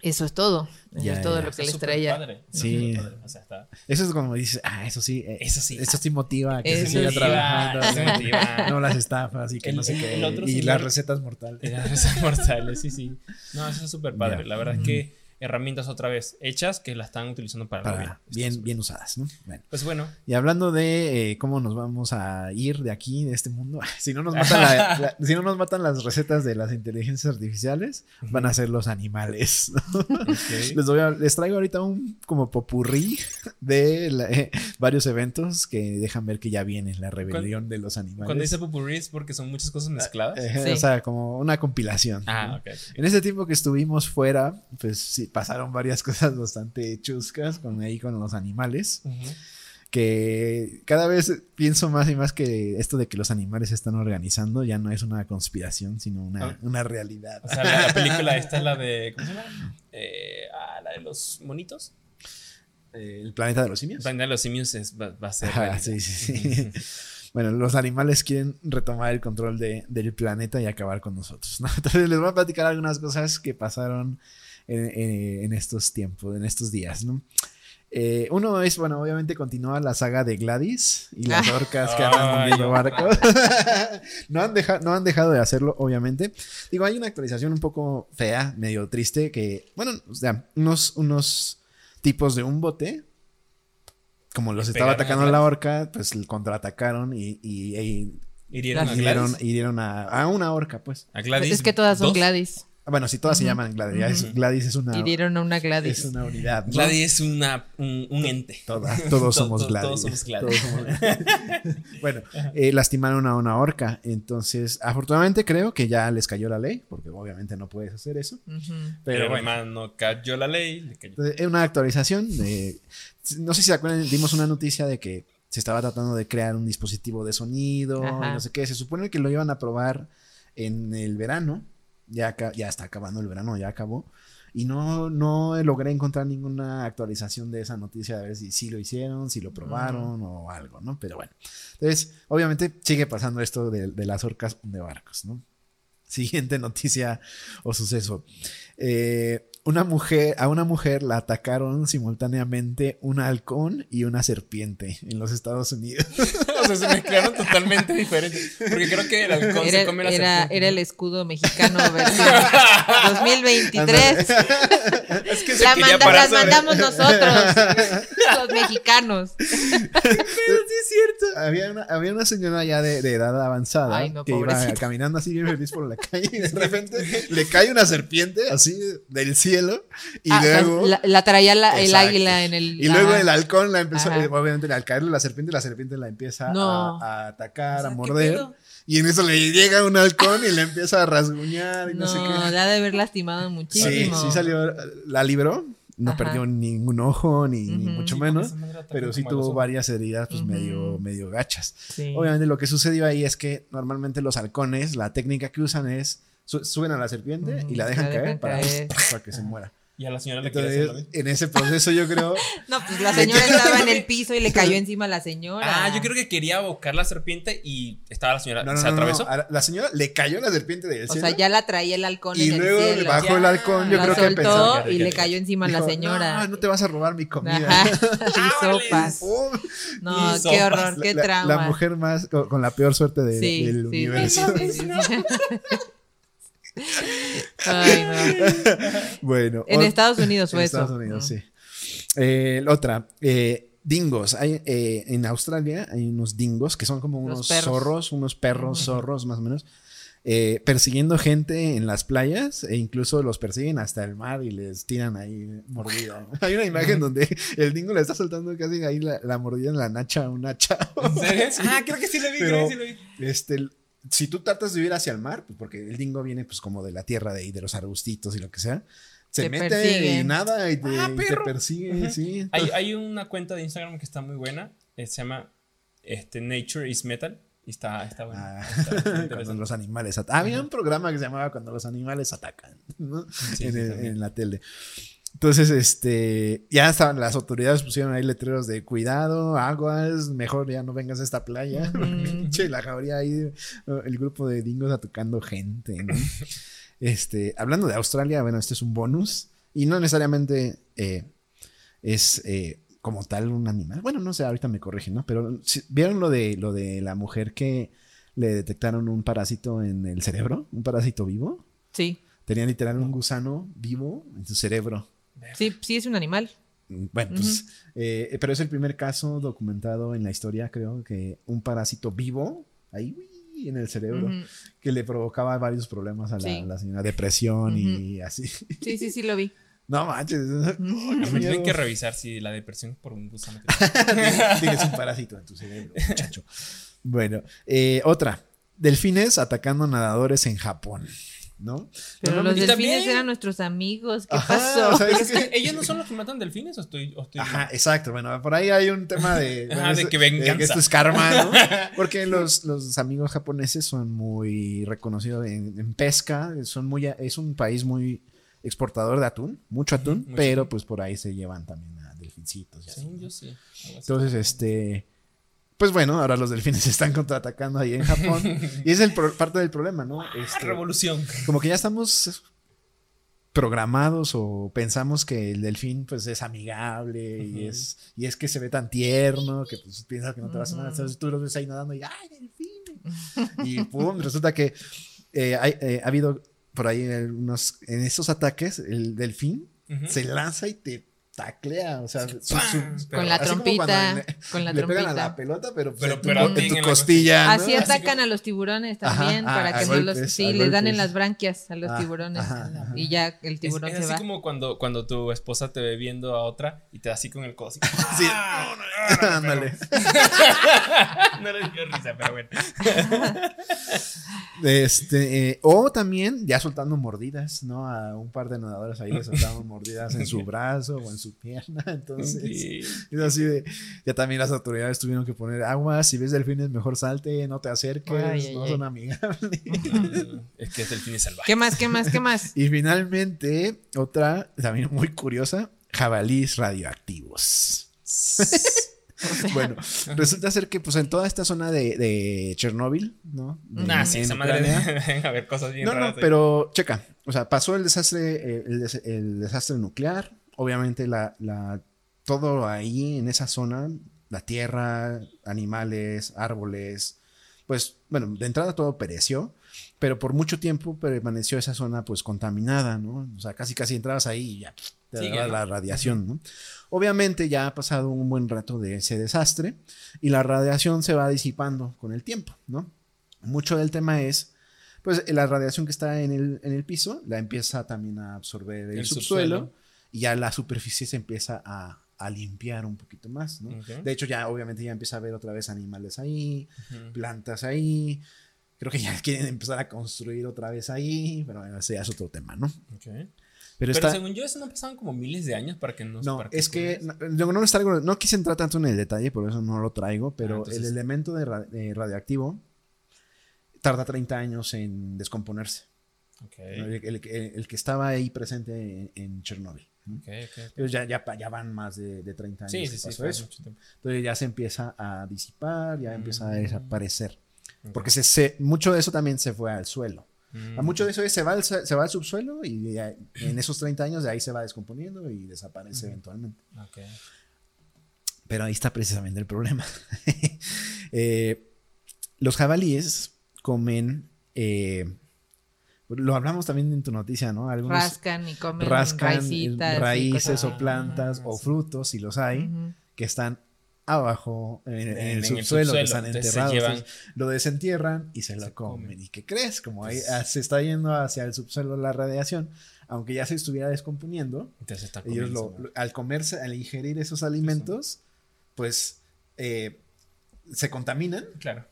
eso es todo. Eso Ya, es todo ya. lo que les traía. padre, Sí. súper padre, o sea, está- Eso es cuando dices, ah, eso sí. eh, Eso sí. Eso sí motiva a que Eso se siga trabajando. ¿no? motiva. No las estafas y que El- no sé qué. y las recetas mortales. Las risas mortales, sí, sí. No, eso es súper padre. La verdad es que herramientas otra vez hechas que la están utilizando para, Para bien. Bien, bien usadas, ¿no? Bueno. Pues bueno, Y hablando de eh, cómo nos vamos a ir de aquí, de este mundo, si no nos matan, la- la- si no nos matan las recetas de las inteligencias artificiales, van a ser los animales. ¿no? ok. Les, doy a- les traigo ahorita un como popurrí de la- eh, varios eventos que dejan ver que ya viene la rebelión de los animales. cuando dice popurrí es porque son muchas cosas mezcladas. Eh, Sí. O sea, como una compilación. ah, ¿no? ok. En ese tiempo que estuvimos fuera, pues sí, pasaron varias cosas bastante chuscas con ahí con los animales. Que cada vez pienso más y más que esto de que los animales se están organizando ya no es una conspiración, sino una, Ah. una realidad. O sea, la, la película esta es la de. ¿Cómo se llama? Eh, ah, la de los monitos. Eh, El planeta de los simios. Planeta de los simios es- va, va a ser. Sí, sí, sí. Bueno, los animales quieren retomar el control de- del planeta y acabar con nosotros. ¿no? Entonces les voy a platicar algunas cosas que pasaron en, en- en estos tiempos, en estos días. ¿no? Eh, uno es, bueno, obviamente continúa la saga de Gladys y las Ah. orcas que andan hundiendo barcos. no, han deja- no han dejado de hacerlo, obviamente. Digo, hay una actualización un poco fea, medio triste, que, bueno, o sea, unos, unos tipos de un bote como los estaba atacando la orca, pues contraatacaron y, y, y Hirieron a hirieron, Gladys. hirieron a, a una orca, pues. A Gladys Es que todas son dos. Gladys. Bueno, si todas se llaman Gladys, Gladys es una, Y dieron a una Gladys. es una unidad. ¿no? Gladys es una, un, un ente. Todas, todos To- somos Gladys. todos somos Gladys. Todos somos- bueno, eh, lastimaron a una orca. Entonces, afortunadamente creo que ya les cayó la ley, porque obviamente no puedes hacer eso. Pero Pero bueno, hermano cayó la ley. le cayó. entonces, es una actualización de. No sé si se acuerdan, dimos una noticia de que se estaba tratando de crear un dispositivo de sonido y no sé qué. Se supone que lo iban a probar en el verano. Ya, ya está acabando el verano, ya acabó. Y no, no logré encontrar ninguna actualización de esa noticia de ver si sí lo hicieron, si lo probaron o algo, ¿no? Pero bueno. Entonces, obviamente sigue pasando esto de, de las orcas de barcos, ¿no? Siguiente noticia o suceso. Eh, una mujer, a una mujer la atacaron simultáneamente un halcón y una serpiente en los Estados Unidos. o sea, se mezclaron totalmente diferentes. Porque creo que el halcón se Era, come la era, el escudo mexicano versión 2023. Es que se La manda- las sobre- mandamos nosotros, los mexicanos. sí es cierto. Había una, había una señora ya de, de edad avanzada Ay, no, que iba caminando así bien feliz por la calle y de repente le cae una serpiente así del cielo y Ah, luego... la, la traía la- el águila en el. Y luego el halcón la empezó, Ajá. obviamente al caerle la serpiente, la serpiente la empieza No. a, a atacar, O sea, a ¿qué morder. Y en eso le llega un halcón y le empieza a rasguñar y no, No, sé qué. la ha de haber lastimado Sí, muchísimo. sí salió, la libró, no Ajá. perdió ningún ojo ni, mucho Sí, menos, pero sí tuvo varias heridas pues medio, medio gachas. Sí. Obviamente lo que sucedió ahí es que normalmente los halcones, la técnica que usan es su- suben a la serpiente y la dejan la caer, dejan para, caer. para que se muera. Y a la señora le hacer Entonces, mismo. en ese proceso yo creo No, pues la señora estaba en el piso y le cayó encima a la señora. Ah, yo creo que quería abocar la serpiente y estaba la señora. No, no, ¿Se no, no, atravesó? a la- señora le cayó la serpiente del O cielo. sea, ya la traía el halcón y en luego el cielo. bajó el Ya. halcón. Yo la creo que pensó. y le cayó encima a la señora. No, no te vas a robar mi comida. Ajá. Y sopas. No, Y qué horror, qué la, trauma. la mujer más con, con la peor suerte de- Sí, del sí, universo. Ay, no. Bueno. En Estados Unidos en fue Estados eso. Unidos, sí. Eh, otra, eh, dingos. Hay, eh, en Australia hay unos dingos que son como unos zorros, unos perros zorros más o menos, eh, persiguiendo gente en las playas e incluso los persiguen hasta el mar y les tiran ahí mordida. Hay una imagen donde el dingo le está soltando casi ahí la, la mordida en la nacha a una chava. ¿En serio? Ah, creo que sí lo vi, Pero- creo que sí lo vi. Este, si tú tratas de ir hacia el mar, pues porque el dingo viene pues como de la tierra de ahí, de los arbustitos y lo que sea, se Te mete y nada y te, Ah, y te perro. persigue, sí. Hay, hay una cuenta de Instagram que está muy buena. eh, se llama este, Nature is Metal. Y está, está buena. Ah, está- está cuando los animales atacan. Había un programa que se llamaba Cuando los animales atacan, ¿no? Sí, en, sí, el- en la tele. Entonces, este, ya estaban, las autoridades pusieron ahí letreros de cuidado, aguas, mejor ya no vengas a esta playa. La jauría ahí, el grupo de dingos atacando gente, ¿no? Este, hablando de Australia, bueno, este es un bonus y no necesariamente eh, es eh, como tal un animal. Bueno, no sé, ahorita me corrigen, ¿no? Pero ¿vieron lo de, lo de la mujer que le detectaron un parásito en el cerebro? ¿Un parásito vivo? Sí, Tenía literal un gusano vivo en su cerebro. Sí, sí es un animal. Bueno, pues, eh, pero es el primer caso documentado en la historia, creo, que un parásito vivo, ahí uy, en el cerebro, que le provocaba varios problemas a la, Sí. la señora, depresión y así. Sí, sí, sí lo vi. No manches. Hay que revisar si la depresión por un gusano. Tienes un parásito en tu cerebro, muchacho. Bueno, eh, otra. Delfines atacando nadadores en Japón, ¿no? Pero los delfines también- eran nuestros amigos. ¿Qué Ajá, pasó? o sea, Pero es es que- que ellos no son los que matan delfines o estoy. O estoy Ajá, mal? exacto. Bueno, por ahí hay un tema de. Ajá, bueno, de es- que venganza. esto es karma, ¿no? Porque los, los amigos japoneses son muy reconocidos en, en pesca. Son muy, es un país muy exportador de atún, mucho atún, pero pues por ahí se llevan también a delfincitos. y así, Sí, ¿no? yo sí. así. Entonces, este. Pues bueno, ahora los delfines se están contraatacando ahí en Japón. y es el parte del problema, ¿no? Ah, Este, revolución. como que ya estamos programados o pensamos que el delfín pues es amigable y es y es que se ve tan tierno que pues piensas que no te vas a nada entonces tú lo ves ahí nadando y ¡ay, delfín! y pum, resulta que eh, hay- eh, ha habido por ahí unos en estos ataques el delfín se lanza y te taclea, o sea, Con la así trompita, le- con la le pegan a trompita. la pelota, pero, pues, Pero- en tu, pero en tu en costilla, ¿no? Así atacan a los tiburones también, Ajá, para que no los. Sí, les dan en las branquias a los Ah, tiburones. ajá, ajá. Y ya el tiburón es se así va. como cuando, cuando tu esposa te ve viendo a otra y te da así con el codo. así. Sí. Ándale. no le dio risa, pero bueno. Este, eh, o también ya soltando mordidas, ¿no? A un par de nadadores ahí le soltaban mordidas en su brazo o en su pierna. Entonces, es así de. Ya también las autoridades tuvieron que poner agua. Si ves delfines, mejor salte, no te acerques, Ay, ay, no ay. son amigables. Es que es delfines salvajes. ¿Qué más? ¿Qué más? ¿Qué más? y finalmente, otra también muy curiosa: jabalís radioactivos. Bueno, resulta ser que pues en toda esta zona de, de Chernóbil, ¿no? De- Nah, sí, esa madre Ucrania, deben haber cosas bien No, raras. no, ahí. pero checa. O sea, pasó el desastre, el, des- el desastre nuclear. Obviamente, la, la, todo ahí en esa zona, la tierra, animales, árboles, pues, bueno, de entrada todo pereció, pero por mucho tiempo permaneció esa zona, pues, contaminada, ¿no? O sea, casi, casi entrabas ahí y ya te daba la radiación, ¿no? Obviamente ya ha pasado un buen rato de ese desastre y la radiación se va disipando con el tiempo, ¿no? Mucho del tema es pues la radiación que está en el, en el piso la empieza también a absorber el, El subsuelo, subsuelo. Y ya la superficie se empieza a, a limpiar un poquito más, ¿no? De hecho, ya obviamente ya empieza a ver otra vez animales ahí, plantas ahí. Creo que ya quieren empezar a construir otra vez ahí, pero bueno, ese ya es otro tema, ¿no? Pero, Pero está... según yo, eso no pasaban como miles de años para que no No, es que no, yo no, traigo- no quise entrar tanto en el detalle, por eso no lo traigo, pero Ah, entonces- el elemento de, ra- de radioactivo tarda 30 años en descomponerse. el que estaba ahí presente en, en Chernóbil. ¿No? ok, ok. Ellos ya, ya, van más de, de 30 años Sí, sí, sí. pasó fue eso. Entonces ya se empieza a disipar, ya empieza a Mm. desaparecer. Porque se, se- mucho de eso también se fue al suelo. Mm. Mucho de eso es- se va, al, se va al subsuelo y ya en esos 30 años de ahí se va descomponiendo y desaparece eventualmente. Ok. Pero ahí está precisamente el problema. Eh, los jabalíes comen, eh, lo hablamos también en tu noticia, ¿no? Algunos Rascan y comen rascan raicitas y raíces o plantas Ah, o frutos, si los hay, que están abajo en, en En- el en el subsuelo, que están enterrados. llevan- entonces lo desentierran y se lo comen. comen. ¿Y qué crees? Como ahí Pues- ah, se está yendo hacia el subsuelo la radiación, aunque ya se estuviera descomponiendo, Entonces está ellos lo- al comerse, al ingerir esos alimentos, pues eh, se contaminan Claro.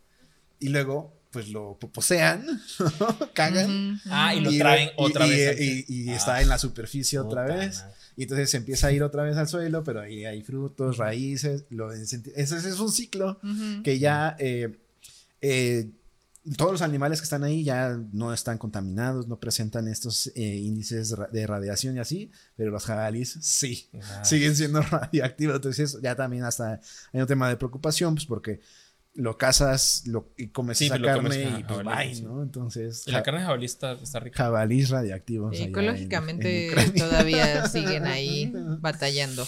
y luego pues lo posean, cagan. Ah, y lo traen y- otra y- vez. Y, Ah, está en la superficie otra puta vez. Y entonces se empieza a ir otra vez al suelo, pero ahí hay frutos, raíces. Lo ese, es un ciclo que ya eh, eh, todos los animales que están ahí ya no están contaminados, no presentan estos eh, índices de ra- de radiación y así, pero los jabalíes sí, Ah. siguen siendo radioactivos. Entonces ya también hasta hay un tema de preocupación, pues porque lo cazas lo, y comes Sí, esa lo carne y pues jabalí, bye, sí. ¿no? Entonces Y la carne de jabalí está, está rica. allá en- Ecológicamente en todavía siguen ahí batallando.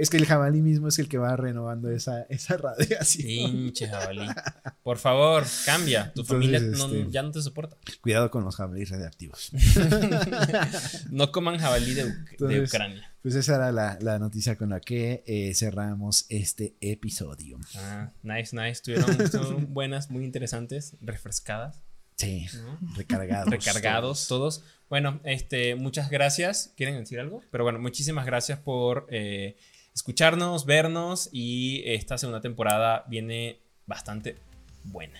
Es que el jabalí mismo es el que va renovando esa, esa radiación. Pinche jabalí. Por favor, cambia. Tu Entonces, familia no- este- ya no te soporta. Cuidado con los jabalíes radioactivos. No coman jabalí de, de Ucrania. Pues esa era la, la noticia con la que eh, cerramos este episodio. Ah, nice, nice. Estuvieron buenas, muy interesantes, refrescadas, Sí, ¿no? recargados. recargados todos. Bueno, este, muchas gracias. ¿Quieren decir algo? Pero bueno, muchísimas gracias por eh, escucharnos, vernos y esta segunda temporada viene bastante buena.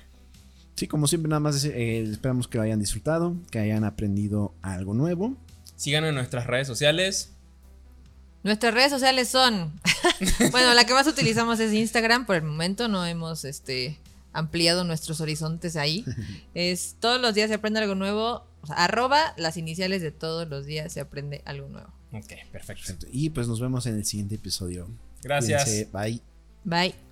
Sí, como siempre, nada más eh, esperamos que lo hayan disfrutado, que hayan aprendido algo nuevo. Síganos en nuestras redes sociales. Nuestras redes sociales son. bueno, la que más utilizamos es Instagram. Por el momento no hemos este, ampliado nuestros horizontes ahí. Es todos los días se aprende algo nuevo. o sea, arroba las iniciales de todos los días se aprende algo nuevo. Ok, perfecto. Perfecto. Y pues nos vemos en el siguiente episodio. Gracias. Cuídense, Bye. Bye.